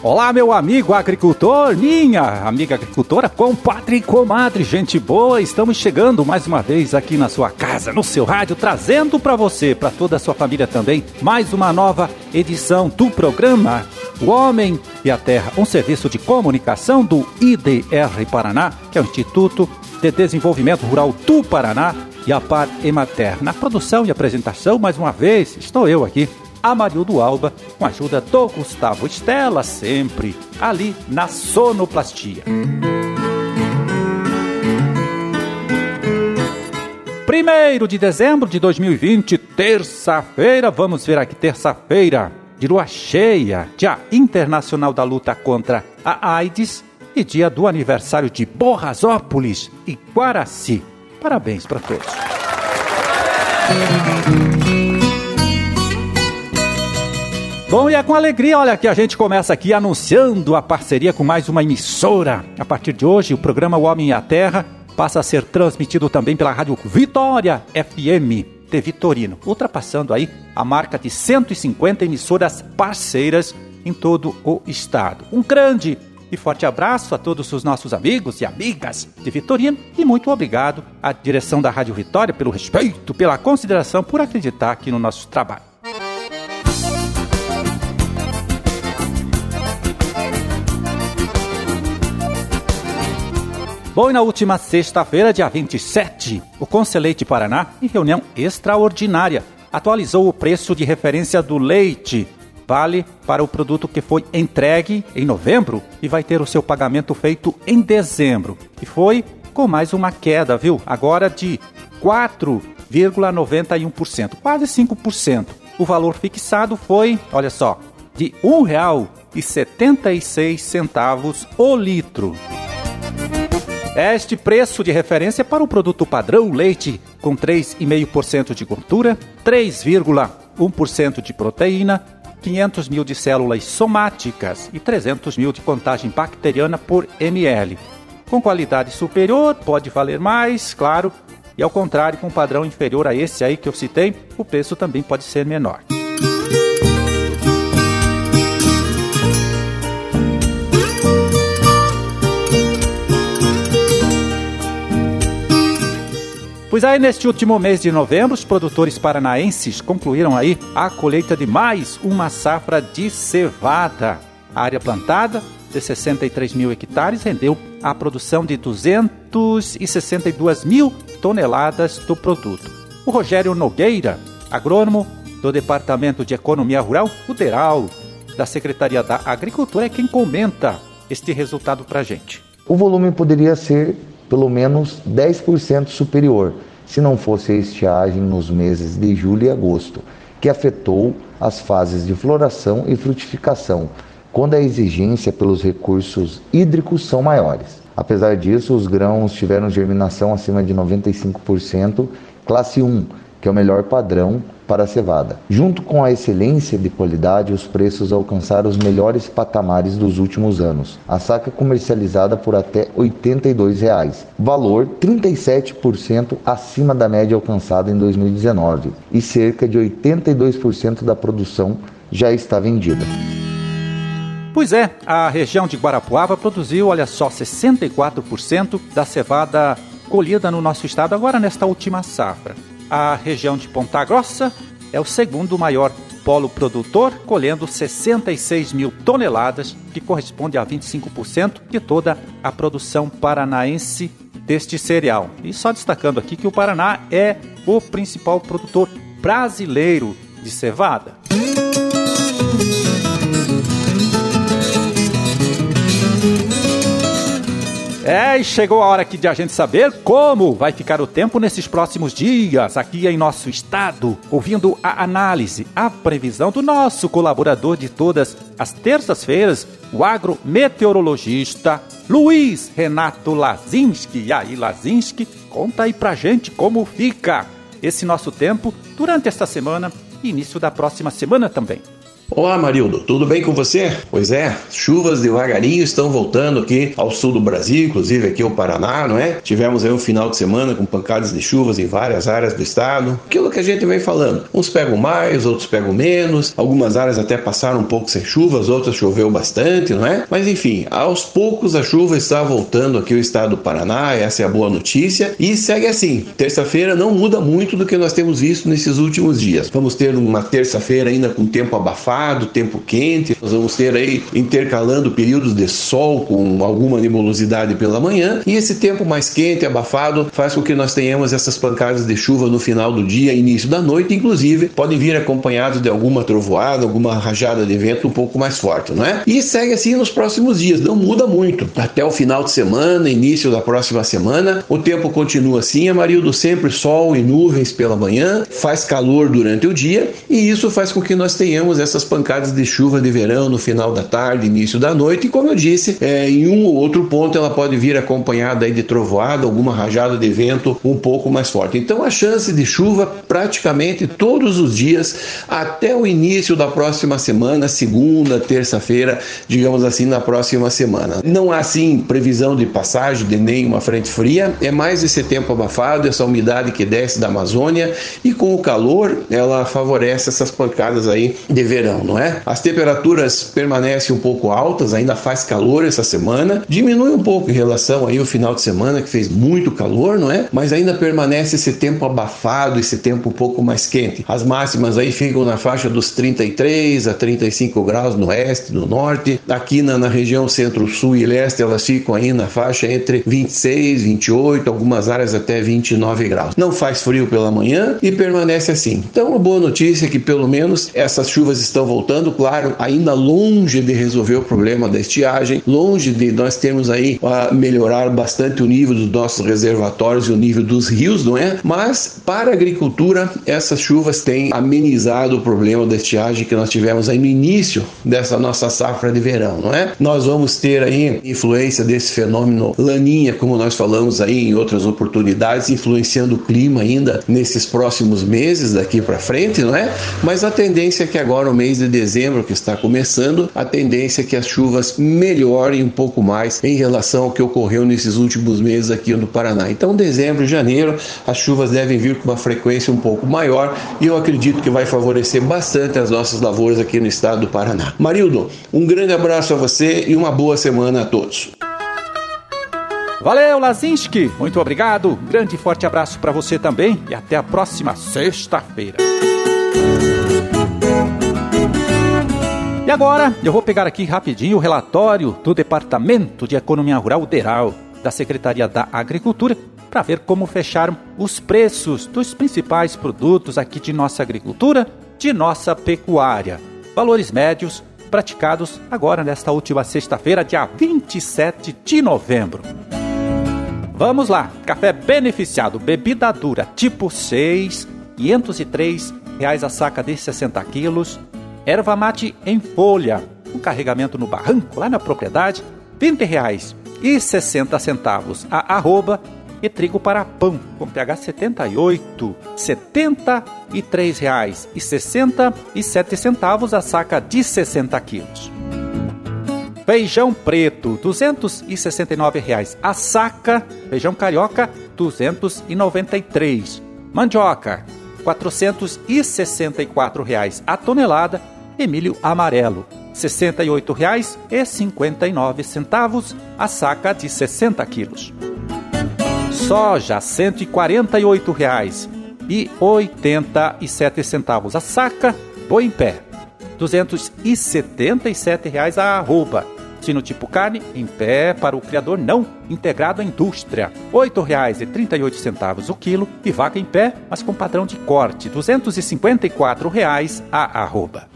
Olá, meu amigo agricultor, minha amiga agricultora, compadre e comadre, gente boa, estamos chegando mais uma vez aqui na sua casa, no seu rádio, trazendo para você, para toda a sua família também, mais uma nova edição do programa O Homem e a Terra, um serviço de comunicação do IDR Paraná, que é o Instituto de Desenvolvimento Rural do Paraná, e a Par Emater. Na produção e apresentação, mais uma vez, estou eu aqui, Amarildo Alba, com a ajuda do Gustavo Estela, sempre ali na sonoplastia. Primeiro de dezembro de 2020, terça-feira, vamos ver aqui, terça-feira, de lua cheia, Dia Internacional da Luta contra a AIDS e dia do aniversário de Borrasópolis e Guaraci. Parabéns para todos. Bom, e é com alegria, olha, que a gente começa aqui anunciando a parceria com mais uma emissora. A partir de hoje, o programa O Homem e a Terra passa a ser transmitido também pela Rádio Vitória FM de Vitorino, ultrapassando aí a marca de 150 emissoras parceiras em todo o estado. Um grande e forte abraço a todos os nossos amigos e amigas de Vitorino e muito obrigado à direção da Rádio Vitória pelo respeito, pela consideração, por acreditar aqui no nosso trabalho. Bom, e na última sexta-feira, dia 27, o Conselheite Paraná, em reunião extraordinária, atualizou o preço de referência do leite. Vale para o produto que foi entregue em novembro e vai ter o seu pagamento feito em dezembro. E foi com mais uma queda, viu? Agora de 4,91%, quase 5%. O valor fixado foi, olha só, de R$ 1,76 o litro. Este preço de referência para o produto padrão leite com 3,5% de gordura, 3,1% de proteína, 500 mil de células somáticas e 300 mil de contagem bacteriana por ml. Com qualidade superior, pode valer mais, claro, e ao contrário, com padrão inferior a esse aí que eu citei, o preço também pode ser menor. Pois aí, neste último mês de novembro, os produtores paranaenses concluíram aí a colheita de mais uma safra de cevada. A área plantada, de 63 mil hectares, rendeu a produção de 262 mil toneladas do produto. O Rogério Nogueira, agrônomo do Departamento de Economia Rural, o DERAL, da Secretaria da Agricultura, é quem comenta este resultado para a gente. O volume poderia ser pelo menos 10% superior, se não fosse a estiagem nos meses de julho e agosto, que afetou as fases de floração e frutificação, quando a exigência pelos recursos hídricos são maiores. Apesar disso, os grãos tiveram germinação acima de 95%, classe 1, que é o melhor padrão para a cevada. Junto com a excelência de qualidade, os preços alcançaram os melhores patamares dos últimos anos. A saca comercializada por até 82 reais, valor 37% acima da média alcançada em 2019, e cerca de 82% da produção já está vendida. Pois é, a região de Guarapuava produziu, olha só, 64% da cevada colhida no nosso estado agora nesta última safra. A região de Ponta Grossa é o segundo maior polo produtor, colhendo 66 mil toneladas, que corresponde a 25% de toda a produção paranaense deste cereal. E só destacando aqui que o Paraná é o principal produtor brasileiro de cevada. É, e chegou a hora aqui de a gente saber como vai ficar o tempo nesses próximos dias aqui em nosso estado, ouvindo a análise, a previsão do nosso colaborador de todas as terças-feiras, o agrometeorologista Luiz Renato Lazinski. E aí, Lazinski, conta aí pra gente como fica esse nosso tempo durante esta semana e início da próxima semana também. Olá, Marildo, tudo bem com você? Pois é, chuvas devagarinho estão voltando aqui ao sul do Brasil, inclusive aqui ao Paraná, não é? Tivemos aí um final de semana com pancadas de chuvas em várias áreas do estado. Aquilo que a gente vem falando. Uns pegam mais, outros pegam menos. Algumas áreas até passaram um pouco sem chuvas, outras choveu bastante, não é? Mas enfim, aos poucos a chuva está voltando aqui ao estado do Paraná, essa é a boa notícia. E segue assim. Terça-feira não muda muito do que nós temos visto nesses últimos dias. Vamos ter uma terça-feira ainda com tempo abafado, tempo quente. Nós vamos ter aí intercalando períodos de sol com alguma nebulosidade pela manhã. E esse tempo mais quente, abafado, faz com que nós tenhamos essas pancadas de chuva no final do dia, início da noite, inclusive podem vir acompanhados de alguma trovoada, alguma rajada de vento um pouco mais forte, não é? E segue assim nos próximos dias, não muda muito. Até o final de semana, início da próxima semana, o tempo continua assim, Amarildo, sempre sol e nuvens pela manhã, faz calor durante o dia e isso faz com que nós tenhamos essas pancadas de chuva de verão no final da tarde, início da noite, e como eu disse, é, em um ou outro ponto ela pode vir acompanhada de trovoada, alguma rajada de vento um pouco mais forte. Então a chance de chuva praticamente todos os dias até o início da próxima semana, segunda, terça-feira, digamos assim, na próxima semana. Não há assim previsão de passagem de nenhuma frente fria, é mais esse tempo abafado, essa umidade que desce da Amazônia e com o calor ela favorece essas pancadas aí de verão, não é? As temperaturas permanecem um pouco altas, ainda faz calor essa semana, diminui um pouco em relação aí o final de semana que fez muito calor, não é? Mas ainda permanece esse tempo abafado, esse tempo um pouco mais quente. As máximas aí ficam na faixa dos 33 a 35 graus no oeste, no norte. Aqui na, na região centro-sul e leste elas ficam aí na faixa entre 26, 28, algumas áreas até 29 graus. Não faz frio pela manhã e permanece assim. Então, a boa notícia é que pelo menos essas chuvas estão voltando, claro, ainda longe de resolver o problema da estiagem, longe de nós termos aí a melhorar bastante o nível dos nossos reservatórios e o nível dos rios, não é? Mas para a agricultura, essas chuvas têm amenizado o problema da estiagem que nós tivemos aí no início dessa nossa safra de verão, não é? Nós vamos ter aí influência desse fenômeno laninha, como nós falamos aí em outras oportunidades, influenciando o clima ainda nesses próximos meses daqui para frente, não é? Mas a tendência é que agora, o mês de dezembro que está começando, a tendência é que as chuvas melhorem um pouco mais em relação ao que ocorreu nesses últimos meses aqui no Paraná. Então, dezembro e janeiro, as chuvas devem vir com uma frequência um pouco maior e eu acredito que vai favorecer bastante as nossas lavouras aqui no estado do Paraná. Marildo, um grande abraço a você e uma boa semana a todos. Valeu, Lazinski. Muito obrigado. Grande e forte abraço para você também e até a próxima sexta-feira. E agora eu vou pegar aqui rapidinho o relatório do Departamento de Economia Rural Deral da Secretaria da Agricultura para ver como fecharam os preços dos principais produtos aqui de nossa agricultura, de nossa pecuária. Valores médios praticados agora nesta última sexta-feira, dia 27 de novembro. Vamos lá, café beneficiado, bebida dura, tipo 6, 503 reais a saca de 60 quilos. Erva mate em folha, um carregamento no barranco, lá na propriedade, 20 reais e 60 centavos a arroba e trigo para pão com pH 78, 73 reais e 67 centavos a saca de 60 quilos. Feijão preto, 269 reais a saca. Feijão carioca, R$ 293. Mandioca, 464 reais a tonelada. E milho amarelo, R$ 68,59 a saca de 60 quilos. Soja, R$ 148,87 a saca. Boi em pé, 277 reais a arroba Sino tipo carne, em pé para o criador não integrado à indústria. R$ 8,38 o quilo e vaca em pé, mas com padrão de corte, 254 reais a arroba.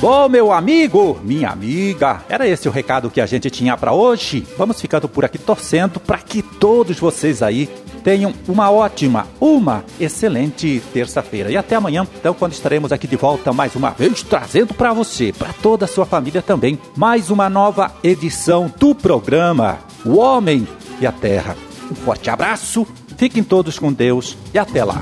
Bom, meu amigo, minha amiga, era esse o recado que a gente tinha para hoje. Vamos ficando por aqui torcendo para que todos vocês aí tenham uma ótima, uma excelente terça-feira. E até amanhã, então, quando estaremos aqui de volta mais uma vez, trazendo para você, para toda a sua família também, mais uma nova edição do programa O Homem e a Terra. Um forte abraço Fiquem todos com Deus e até lá.